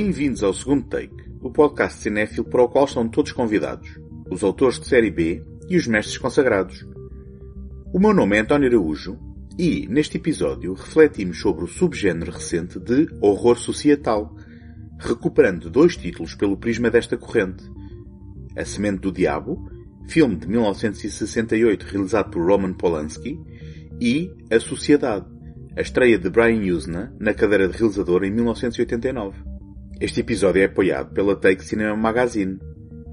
Bem-vindos ao segundo take, o podcast cinéfilo para o qual estão todos convidados, os autores de série B e os mestres consagrados. O meu nome é António Araújo e, neste episódio, refletimos sobre o subgénero recente de horror societal, recuperando dois títulos pelo prisma desta corrente. A Semente do Diabo, filme de 1968 realizado por Roman Polanski, e A Sociedade, a estreia de Brian Usna na cadeira de realizador em 1989. Este episódio é apoiado pela Take Cinema Magazine.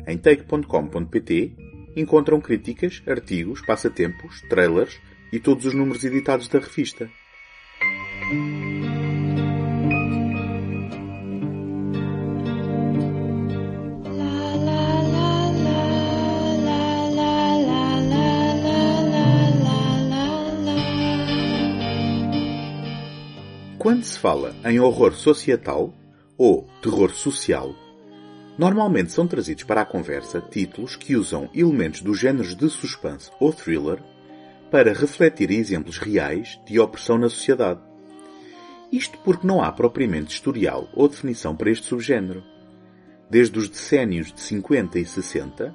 Em take.com.pt encontram críticas, artigos, passatempos, trailers e todos os números editados da revista. Quando se fala em horror societal ou terror social, normalmente são trazidos para a conversa títulos que usam elementos dos géneros de suspense ou thriller para refletir exemplos reais de opressão na sociedade. Isto porque não há propriamente historial ou definição para este subgénero. Desde os decénios de 50 e 60,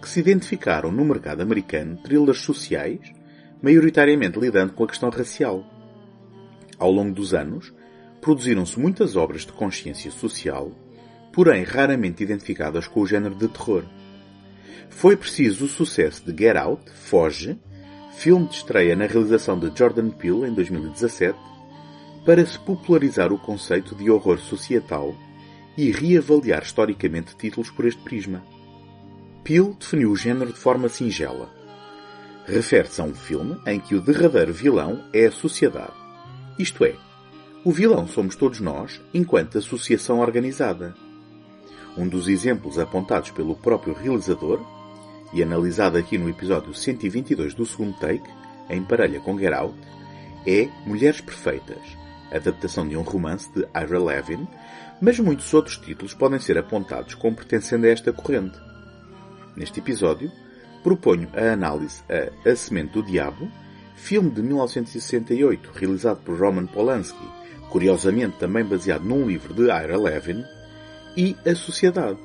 que se identificaram no mercado americano thrillers sociais, maioritariamente lidando com a questão racial. Ao longo dos anos, produziram-se muitas obras de consciência social, porém raramente identificadas com o género de terror. Foi preciso o sucesso de Get Out, Foge, filme de estreia na realização de Jordan Peele em 2017, para se popularizar o conceito de horror societal e reavaliar historicamente títulos por este prisma. Peele definiu o género de forma singela. Refere-se a um filme em que o derradeiro vilão é a sociedade isto é, o vilão somos todos nós, enquanto associação organizada. Um dos exemplos apontados pelo próprio realizador, e analisado aqui no episódio 122 do segundo take, em parelha com Get Out, é Mulheres Perfeitas, adaptação de um romance de Ira Levin, mas muitos outros títulos podem ser apontados como pertencendo a esta corrente. Neste episódio, proponho a análise a A Semente do Diabo, filme de 1968 realizado por Roman Polanski, curiosamente também baseado num livro de Ira Levin, e A Sociedade,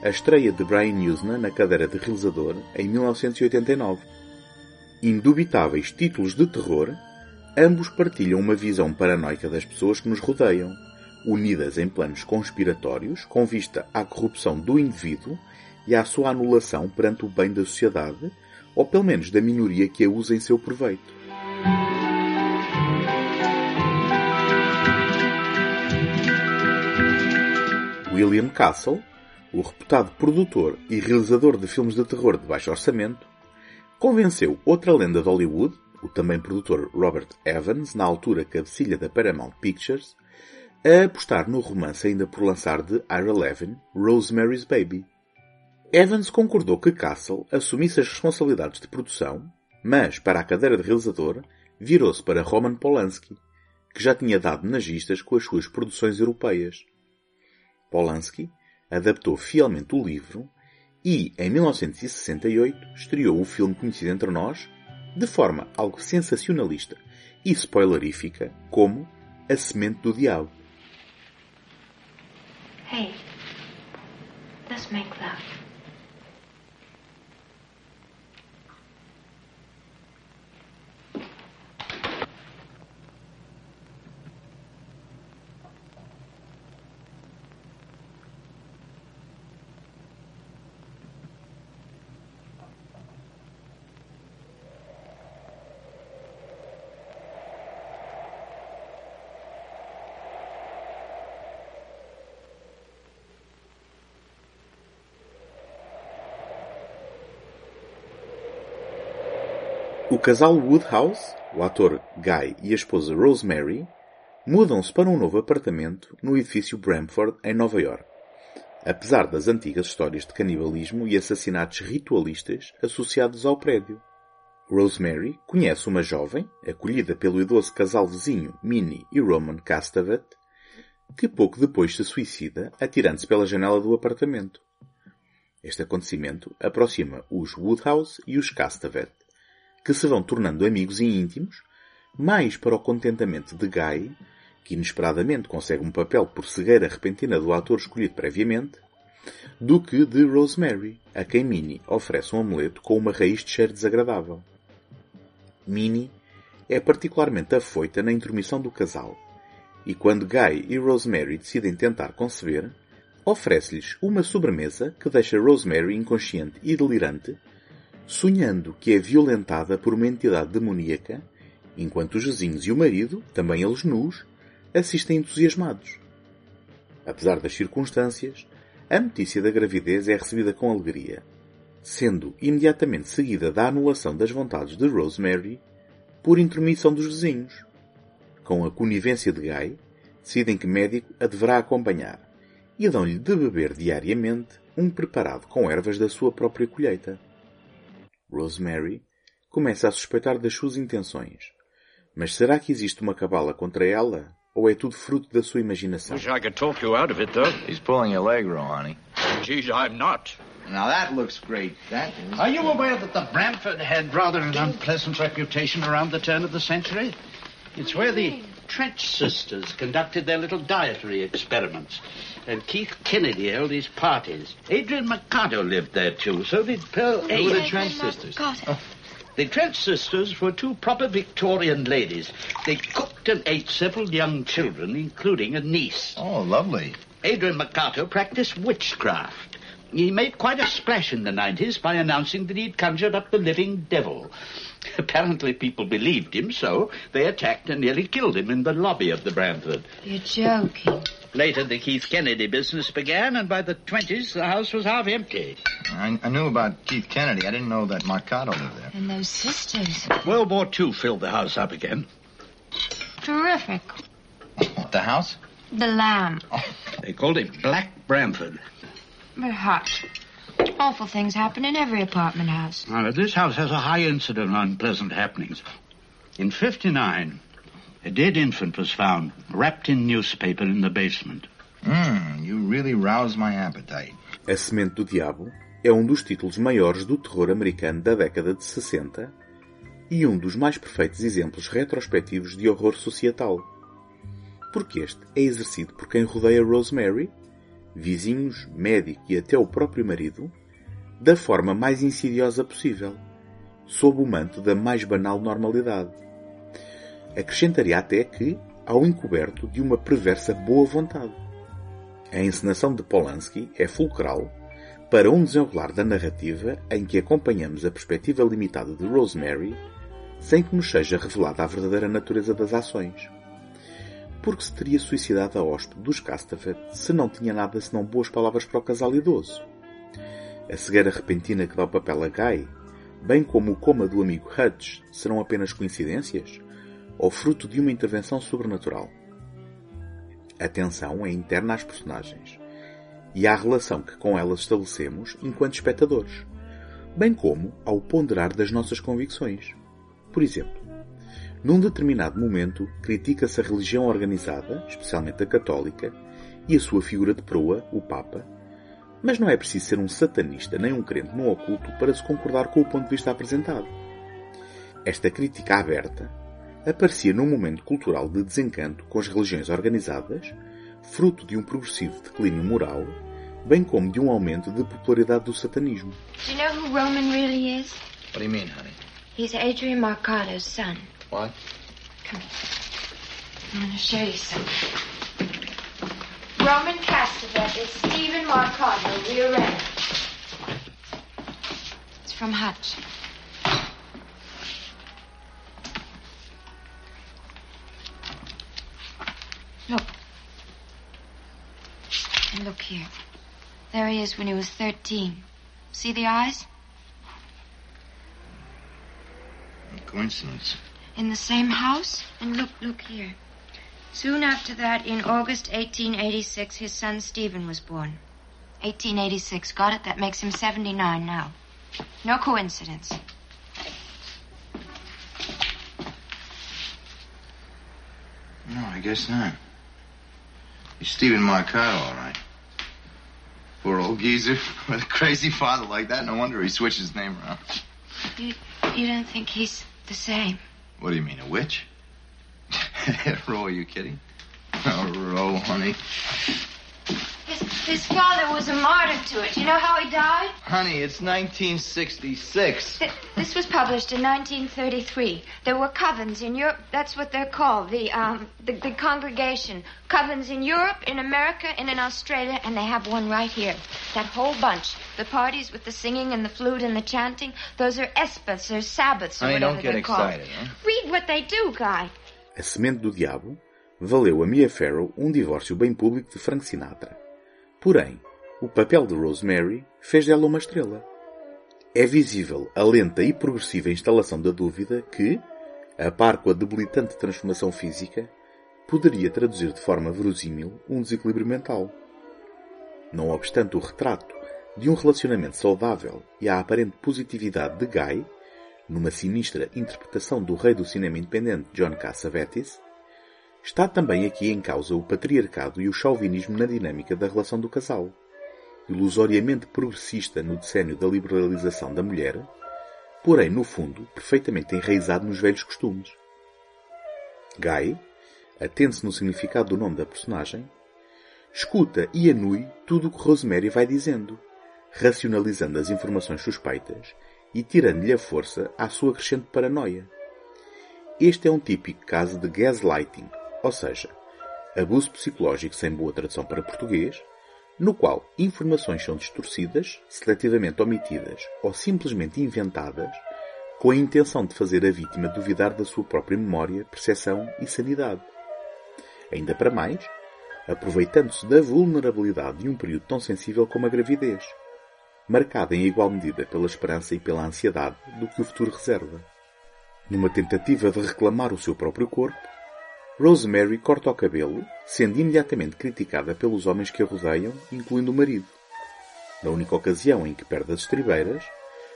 a estreia de Brian Usna na cadeira de realizador em 1989. Indubitáveis títulos de terror, ambos partilham uma visão paranoica das pessoas que nos rodeiam, unidas em planos conspiratórios com vista à corrupção do indivíduo e à sua anulação perante o bem da sociedade, ou pelo menos da minoria que a usa em seu proveito. William Castle, o reputado produtor e realizador de filmes de terror de baixo orçamento, convenceu outra lenda de Hollywood, o também produtor Robert Evans, na altura cabecilha da Paramount Pictures, a apostar no romance ainda por lançar de Ira Levin, Rosemary's Baby. Evans concordou que Castle assumisse as responsabilidades de produção, mas, para a cadeira de realizador, virou-se para Roman Polanski, que já tinha dado nagistas com as suas produções europeias. Polanski adaptou fielmente o livro e, em 1968, estreou o filme conhecido entre nós, de forma algo sensacionalista e spoilerífica, como A Semente do Diabo. Hey, let's make love. Casal Woodhouse, o ator Guy e a esposa Rosemary, mudam-se para um novo apartamento no edifício Bramford, em Nova York. Apesar das antigas histórias de canibalismo e assassinatos ritualistas associados ao prédio. Rosemary conhece uma jovem, acolhida pelo idoso casal vizinho Minnie e Roman Castavet, que pouco depois se suicida atirando-se pela janela do apartamento. Este acontecimento aproxima os Woodhouse e os Castavet, que se vão tornando amigos e íntimos, mais para o contentamento de Guy que inesperadamente consegue um papel por cegueira repentina do ator escolhido previamente, do que de Rosemary, a quem Minnie oferece um amuleto com uma raiz de cheiro desagradável. Minnie é particularmente afoita na intromissão do casal, e quando Guy e Rosemary decidem tentar conceber, oferece-lhes uma sobremesa que deixa Rosemary inconsciente e delirante, sonhando que é violentada por uma entidade demoníaca, enquanto os vizinhos e o marido, também eles nus, assistem entusiasmados. Apesar das circunstâncias, a notícia da gravidez é recebida com alegria, sendo imediatamente seguida da anulação das vontades de Rosemary por intromissão dos vizinhos. Com a conivência de Guy, decidem que médico a deverá acompanhar e dão-lhe de beber diariamente um preparado com ervas da sua própria colheita. Rosemary começa a suspeitar das suas intenções. Mas será que existe uma cabala contra ela? Ou é tudo fruto da sua imaginação? Wish I could talk you out of it, though. He's pulling your leg, Ronnie. Geez, I'm not. Now that looks great. That is. Are you aware that the Bramford had rather an unpleasant reputation around the turn of the century? It's where the Trench sisters conducted their little dietary experiments. And Keith Kennedy held his parties. Adrian Mercado lived there, too. So did Pearl Who were the Trench sisters? Oh. The Trench sisters were two proper Victorian ladies. They cooked and ate several young children, including a niece. Oh, lovely. Adrian Mercato practiced witchcraft. He made quite a splash in the 90s by announcing that he'd conjured up the living devil. Apparently people believed him, so they attacked and nearly killed him in the lobby of the Bramford. You're joking. Later, the Keith Kennedy business began, and by the 20s, the house was half empty. I, I knew about Keith Kennedy. I didn't know that Marcato lived there. And those sisters. World War II filled the house up again. Terrific. What the house? The lamb. Oh. They called it Black Bramford. But hot. Awful things happen in every apartment house. Now, this house has a high incidence of unpleasant happenings. In 59, a dead infant was found, wrapped in newspaper in the basement. Mmm, you really roused my appetite. A Semente do Diabo é um dos títulos maiores do terror americano da década de 60 e um dos mais perfeitos exemplos retrospectivos de horror societal. Porque este é exercido por quem rodeia Rosemary, vizinhos, médico e até o próprio marido, da forma mais insidiosa possível, sob o manto da mais banal normalidade. Acrescentaria até que ao encoberto de uma perversa boa vontade. A encenação de Polanski é fulcral para um desenrolar da narrativa em que acompanhamos a perspectiva limitada de Rosemary sem que nos seja revelada a verdadeira natureza das ações. Porque se teria suicidado a hóspede dos Castavet se não tinha nada senão boas palavras para o casal idoso? A cegueira repentina que dá o papel a Guy, bem como o coma do amigo Hutch, serão apenas coincidências? Ou fruto de uma intervenção sobrenatural? A tensão é interna às personagens e à relação que com elas estabelecemos enquanto espectadores, bem como ao ponderar das nossas convicções. Por exemplo, num determinado momento critica-se a religião organizada, especialmente a católica, e a sua figura de proa, o Papa, mas não é preciso ser um satanista nem um crente no oculto para se concordar com o ponto de vista apresentado. Esta crítica aberta aparecia num momento cultural de desencanto com as religiões organizadas, fruto de um progressivo declínio moral, bem como de um aumento de popularidade do satanismo. Do you know who Roman really is? What do you mean, honey? He's Adrian Marcado's son. What? I'm going to show you something. Roman Castevet is Stephen Marcado rearranged. It's from Hutch. Look. And look here. There he is when he was 13. See the eyes? Coincidence. in the same house? And look, look here. Soon after that, in August 1886, his son Stephen was born. 1886. Got it? That makes him 79 now. No coincidence. No, I guess not. He's Stephen Marcato, all right. Poor old geezer with a crazy father like that. No wonder he switched his name around. You, you don't think he's the same? What do you mean, a witch? Roy, are you kidding? Oh, row, honey. His, his father was a martyr to it. You know how he died? Honey, it's 1966. Th- this was published in 1933. There were covens in Europe. That's what they're called. The um, the, the congregation covens in Europe, in America, and in Australia, and they have one right here. That whole bunch. The parties with the singing and the flute and the chanting. Those are espas or sabbaths or Honey, whatever don't get they're called. excited, huh? Read what they do, Guy. A Semente do Diabo valeu a Mia Farrow um divórcio bem público de Frank Sinatra. Porém, o papel de Rosemary fez dela uma estrela. É visível a lenta e progressiva instalação da dúvida que, a par com a debilitante transformação física, poderia traduzir de forma verosímil um desequilíbrio mental. Não obstante o retrato de um relacionamento saudável e a aparente positividade de Guy, numa sinistra interpretação do rei do cinema independente John Cassavetes, está também aqui em causa o patriarcado e o chauvinismo na dinâmica da relação do casal. Ilusoriamente progressista no decênio da liberalização da mulher, porém, no fundo, perfeitamente enraizado nos velhos costumes. Guy, atende-se no significado do nome da personagem, escuta e anui tudo o que Rosemary vai dizendo, racionalizando as informações suspeitas e tirando-lhe a força à sua crescente paranoia. Este é um típico caso de gaslighting, ou seja, abuso psicológico sem boa tradução para português, no qual informações são distorcidas, seletivamente omitidas ou simplesmente inventadas, com a intenção de fazer a vítima duvidar da sua própria memória, percepção e sanidade. Ainda para mais, aproveitando-se da vulnerabilidade de um período tão sensível como a gravidez, marcada em igual medida pela esperança e pela ansiedade do que o futuro reserva. Numa tentativa de reclamar o seu próprio corpo, Rosemary corta o cabelo, sendo imediatamente criticada pelos homens que a rodeiam, incluindo o marido. Na única ocasião em que perde as estribeiras,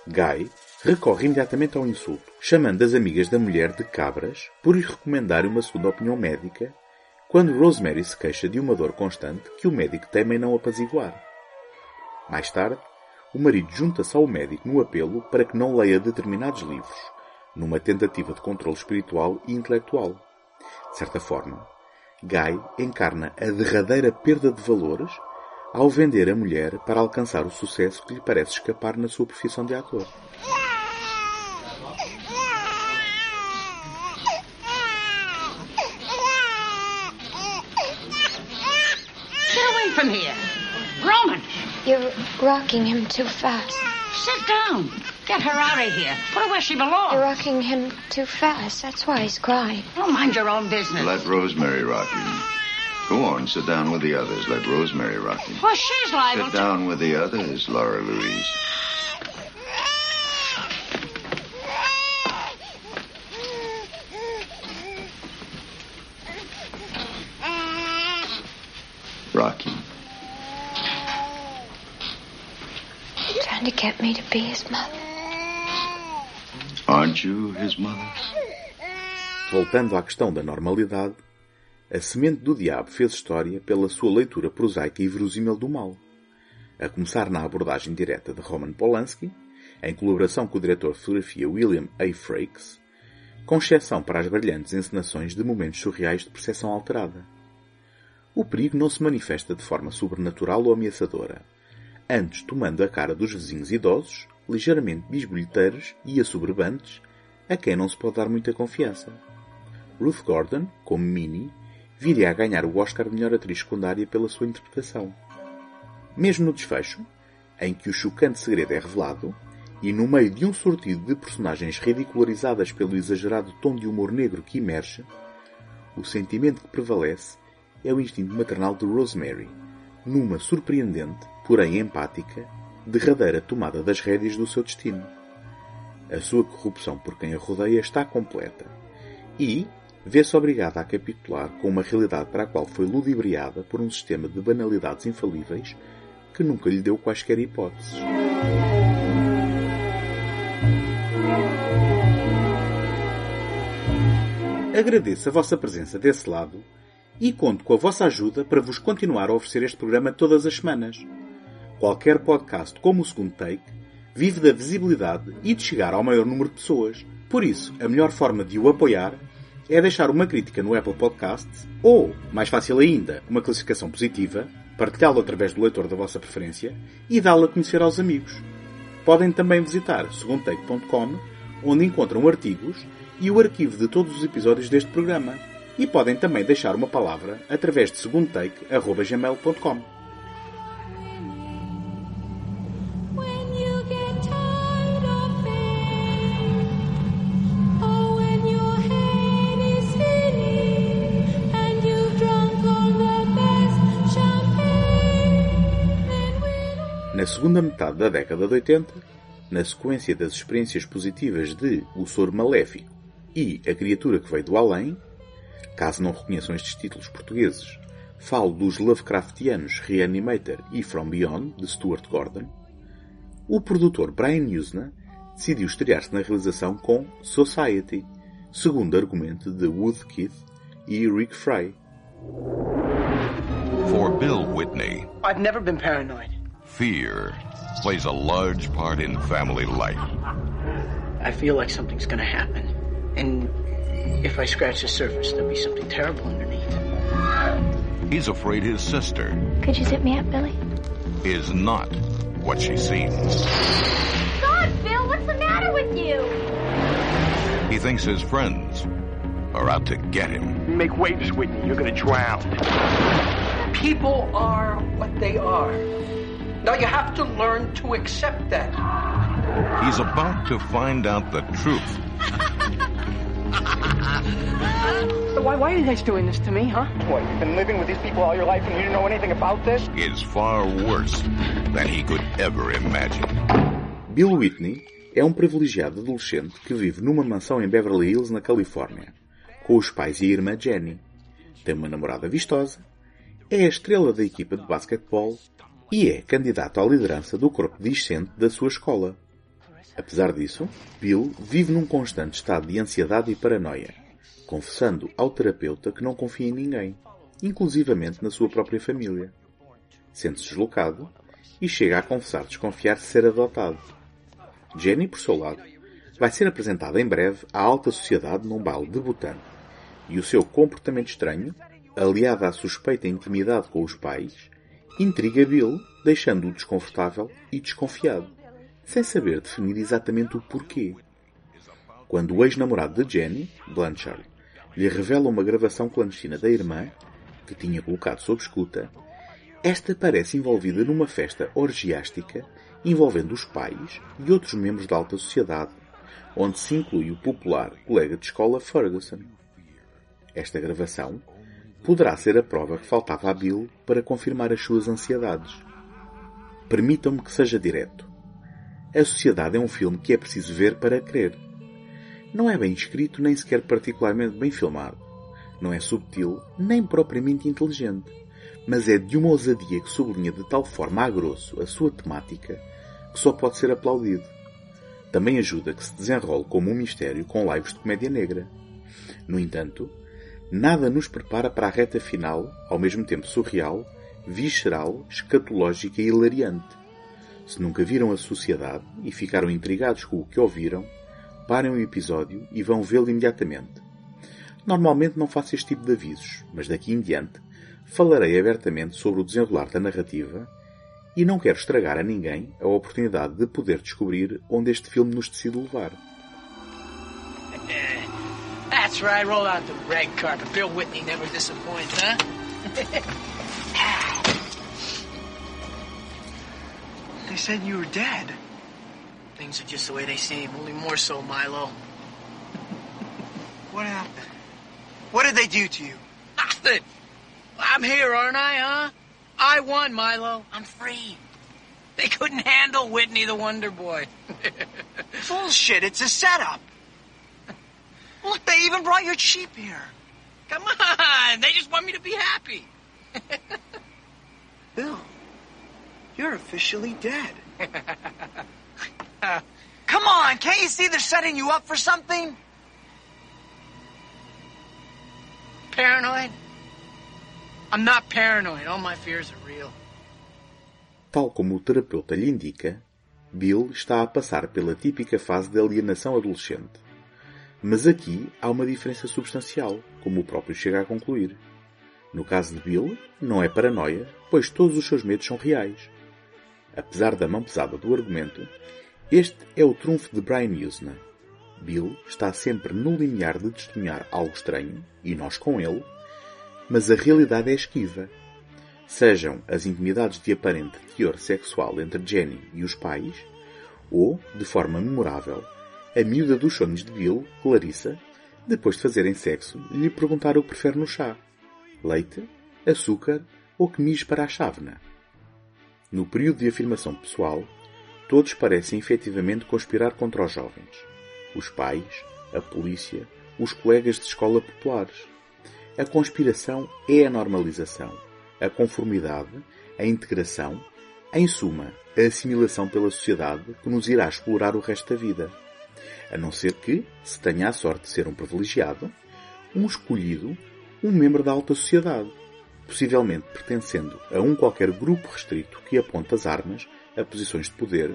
Guy recorre imediatamente ao insulto, chamando as amigas da mulher de cabras por lhe recomendarem uma segunda opinião médica, quando Rosemary se queixa de uma dor constante que o médico teme em não apaziguar. Mais tarde, o marido junta-se ao médico no apelo para que não leia determinados livros, numa tentativa de controle espiritual e intelectual. De certa forma, Guy encarna a derradeira perda de valores ao vender a mulher para alcançar o sucesso que lhe parece escapar na sua profissão de ator. Get away from here. Roman, You're rocking him too fast. sit down. Get her out of here. Put her where she belongs. You're rocking him too fast. That's why he's crying. Oh, mind your own business. Let Rosemary rock him. Go on, sit down with the others. Let Rosemary rock him. Well, she's liable Sit to... down with the others, Laura Louise. Rocky. Trying to get me to be his mother. Aren't you his mother? Voltando à questão da normalidade, A Semente do Diabo fez história pela sua leitura prosaica e verosímil do mal, a começar na abordagem direta de Roman Polanski, em colaboração com o diretor de fotografia William A. Frakes, com exceção para as brilhantes encenações de momentos surreais de percepção alterada. O perigo não se manifesta de forma sobrenatural ou ameaçadora, antes tomando a cara dos vizinhos idosos, ligeiramente bisbilhoteiros e assoberbantes, a quem não se pode dar muita confiança. Ruth Gordon, como Minnie, viria a ganhar o Oscar de melhor atriz secundária pela sua interpretação. Mesmo no desfecho, em que o chocante segredo é revelado, e no meio de um sortido de personagens ridicularizadas pelo exagerado tom de humor negro que emerge, o sentimento que prevalece é o instinto maternal de Rosemary, numa surpreendente, porém empática, derradeira tomada das rédeas do seu destino. A sua corrupção por quem a rodeia está completa e vê-se obrigada a capitular com uma realidade para a qual foi ludibriada por um sistema de banalidades infalíveis que nunca lhe deu quaisquer hipóteses. Agradeço a vossa presença desse lado e conto com a vossa ajuda para vos continuar a oferecer este programa todas as semanas. Qualquer podcast como o segundo take vive da visibilidade e de chegar ao maior número de pessoas. Por isso, a melhor forma de o apoiar é deixar uma crítica no Apple Podcasts ou, mais fácil ainda, uma classificação positiva, partilhá-lo através do leitor da vossa preferência e dá-lo a conhecer aos amigos. Podem também visitar segundotake.com, onde encontram artigos e o arquivo de todos os episódios deste programa. E podem também deixar uma palavra através de segundotake.gmail.com. segunda metade da década de 80, na sequência das experiências positivas de O Soro Maléfico e A Criatura que Veio do Além, caso não reconheçam estes títulos portugueses, falo dos Lovecraftianos Reanimator e From Beyond, de Stuart Gordon, o produtor Brian Usna decidiu estrear-se na realização com Society, segundo argumento de Wood Keith e Rick Fry. For Bill Whitney, I've never been paranoid. Fear plays a large part in family life. I feel like something's gonna happen. And if I scratch the surface, there'll be something terrible underneath. He's afraid his sister Could you zip me up, Billy? is not what she seems. God, Bill, what's the matter with you? He thinks his friends are out to get him. Make waves, Whitney. You're gonna drown. People are what they are. Now you have to learn to accept that. He's about to find out the truth Why, why are you guys doing this to me, huh? What, you've been living with these people all your life and you didn't know anything about this? is far worse than he could ever imagine. Bill Whitney é um privilegiado adolescente que vive numa mansão em Beverly Hills, na Califórnia, com os pais e a irmã Jenny. Tem uma namorada vistosa, é a estrela da equipa de basquetebol e é candidato à liderança do corpo discente da sua escola. Apesar disso, Bill vive num constante estado de ansiedade e paranoia, confessando ao terapeuta que não confia em ninguém, inclusivamente na sua própria família. Sente-se deslocado e chega a confessar desconfiar de ser adotado. Jenny, por seu lado, vai ser apresentada em breve à alta sociedade num baile debutante, e o seu comportamento estranho, aliado à suspeita intimidade com os pais, intriga Bill, deixando-o desconfortável e desconfiado, sem saber definir exatamente o porquê. Quando o ex-namorado de Jenny, Blanchard, lhe revela uma gravação clandestina da irmã, que tinha colocado sob escuta, esta parece envolvida numa festa orgiástica envolvendo os pais e outros membros da alta sociedade, onde se inclui o popular colega de escola Ferguson. Esta gravação poderá ser a prova que faltava a Bill para confirmar as suas ansiedades. Permitam-me que seja direto. A Sociedade é um filme que é preciso ver para crer. Não é bem escrito nem sequer particularmente bem filmado. Não é subtil nem propriamente inteligente, mas é de uma ousadia que sublinha de tal forma a grosso a sua temática que só pode ser aplaudido. Também ajuda que se desenrole como um mistério com lives de comédia negra. No entanto, nada nos prepara para a reta final, ao mesmo tempo surreal, visceral, escatológica e hilariante. Se nunca viram a Sociedade e ficaram intrigados com o que ouviram, parem o episódio e vão vê-lo imediatamente. Normalmente não faço este tipo de avisos, mas daqui em diante falarei abertamente sobre o desenrolar da narrativa e não quero estragar a ninguém a oportunidade de poder descobrir onde este filme nos decide levar. That's right. Roll out the red carpet. Bill Whitney never disappoints, huh? They said you were dead. Things are just the way they seem, only more so, Milo. What happened? What did they do to you? Nothing. I'm here, aren't I, huh? I won, Milo. I'm free. They couldn't handle Whitney the Wonder Boy. Bullshit, it's a setup. Look, they even brought your sheep here. Come on, they just want me to be happy. Bill, you're officially dead. Come on, can't you see they're setting you up for something? Paranoid? I'm not paranoid. All my fears are real. Tal como o terapeuta lhe indica, Bill está a passar pela típica fase de alienação adolescente. Mas aqui há uma diferença substancial, como o próprio chega a concluir. No caso de Bill, não é paranoia, pois todos os seus medos são reais. Apesar da mão pesada do argumento, este é o trunfo de Brian Usna. Bill está sempre no limiar de testemunhar algo estranho, e nós com ele, mas a realidade é esquiva. Sejam as intimidades de aparente teor sexual entre Jenny e os pais, ou, de forma memorável, a miúda dos sonhos de Bill, Clarissa, depois de fazerem sexo, lhe perguntar o que prefere no chá. Leite, açúcar ou que mije para a chávena. No período de afirmação pessoal, todos parecem efetivamente conspirar contra os jovens. Os pais, a polícia, os colegas de escola populares. A conspiração é a normalização, a conformidade, a integração, em suma, a assimilação pela sociedade que nos irá explorar o resto da vida. A não ser que, se tenha a sorte de ser um privilegiado, um escolhido, um membro da alta sociedade, possivelmente pertencendo a um qualquer grupo restrito que aponta as armas a posições de poder,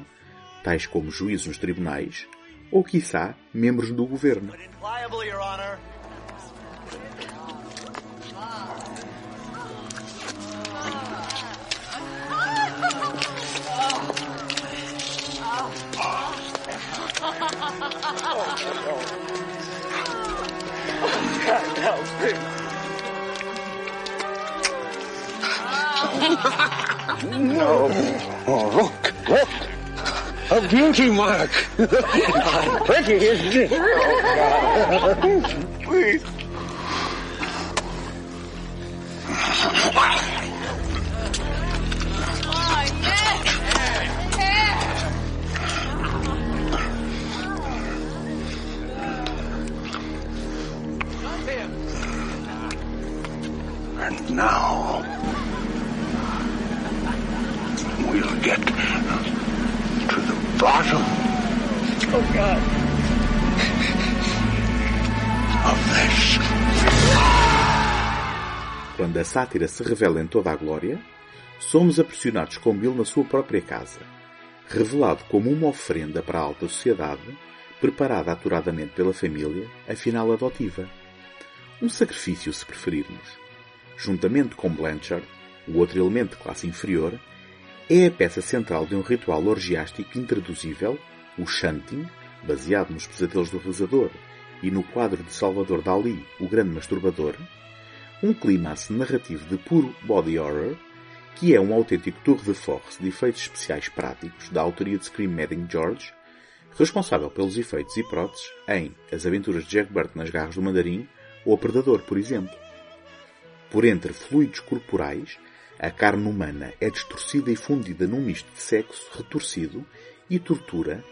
tais como juízes nos tribunais, ou, quiçá, membros do governo. God help me. no. Oh, look, look. A beauty mark. Pretty, isn't it? Oh, God. Please. Sátira se revela em toda a glória, somos apressionados com Bill na sua própria casa, revelado como uma oferenda para a alta sociedade, preparada aturadamente pela família, afinal adotiva. Um sacrifício, se preferirmos. Juntamente com Blanchard, o outro elemento de classe inferior, é a peça central de um ritual orgiástico intraduzível, o Shanting, baseado nos pesadelos do realizador e no quadro de Salvador Dali, o grande masturbador, um clímax narrativo de puro body horror, que é um autêntico tour de force de efeitos especiais práticos da autoria de Scream Madding George, responsável pelos efeitos e próteses em As Aventuras de Jack Burton nas Garras do Mandarim ou A Predador, por exemplo. Por entre fluidos corporais, a carne humana é distorcida e fundida num misto de sexo retorcido e tortura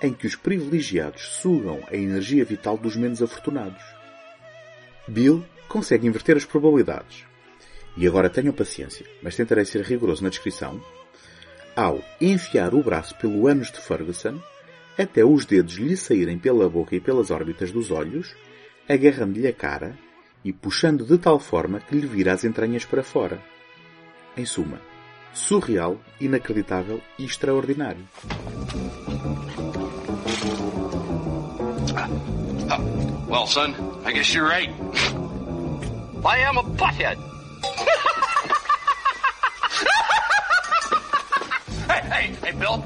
em que os privilegiados sugam a energia vital dos menos afortunados. Bill consegue inverter as probabilidades. E agora tenham paciência, mas tentarei ser rigoroso na descrição. Ao enfiar o braço pelo ânus de Ferguson, até os dedos lhe saírem pela boca e pelas órbitas dos olhos, agarrando-lhe a cara e puxando de tal forma que lhe vira as entranhas para fora. Em suma, surreal, inacreditável e extraordinário. Well, son, I guess you're right. I am a butthead. hey, hey, Bill.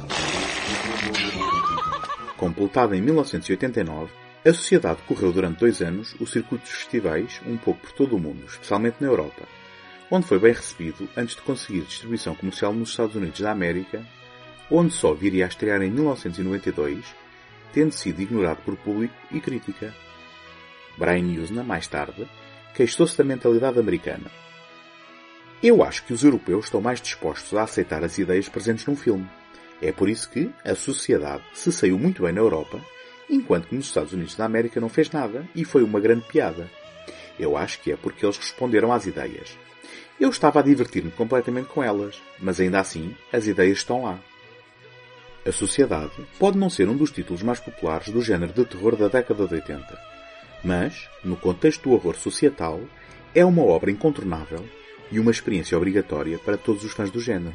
Completada em 1989, a sociedade correu durante dois anos o circuito dos festivais um pouco por todo o mundo, especialmente na Europa, onde foi bem recebido antes de conseguir distribuição comercial nos Estados Unidos da América, onde só viria a estrear em 1992, tendo sido ignorado por público e crítica. Brian Usna, mais tarde, queixou-se da mentalidade americana. Eu acho que os europeus estão mais dispostos a aceitar as ideias presentes num filme. É por isso que a sociedade se saiu muito bem na Europa, enquanto que nos Estados Unidos da América não fez nada e foi uma grande piada. Eu acho que é porque eles responderam às ideias. Eu estava a divertir-me completamente com elas, mas ainda assim as ideias estão lá. A Sociedade pode não ser um dos títulos mais populares do género de terror da década de 80, mas, no contexto do horror societal, é uma obra incontornável e uma experiência obrigatória para todos os fãs do género.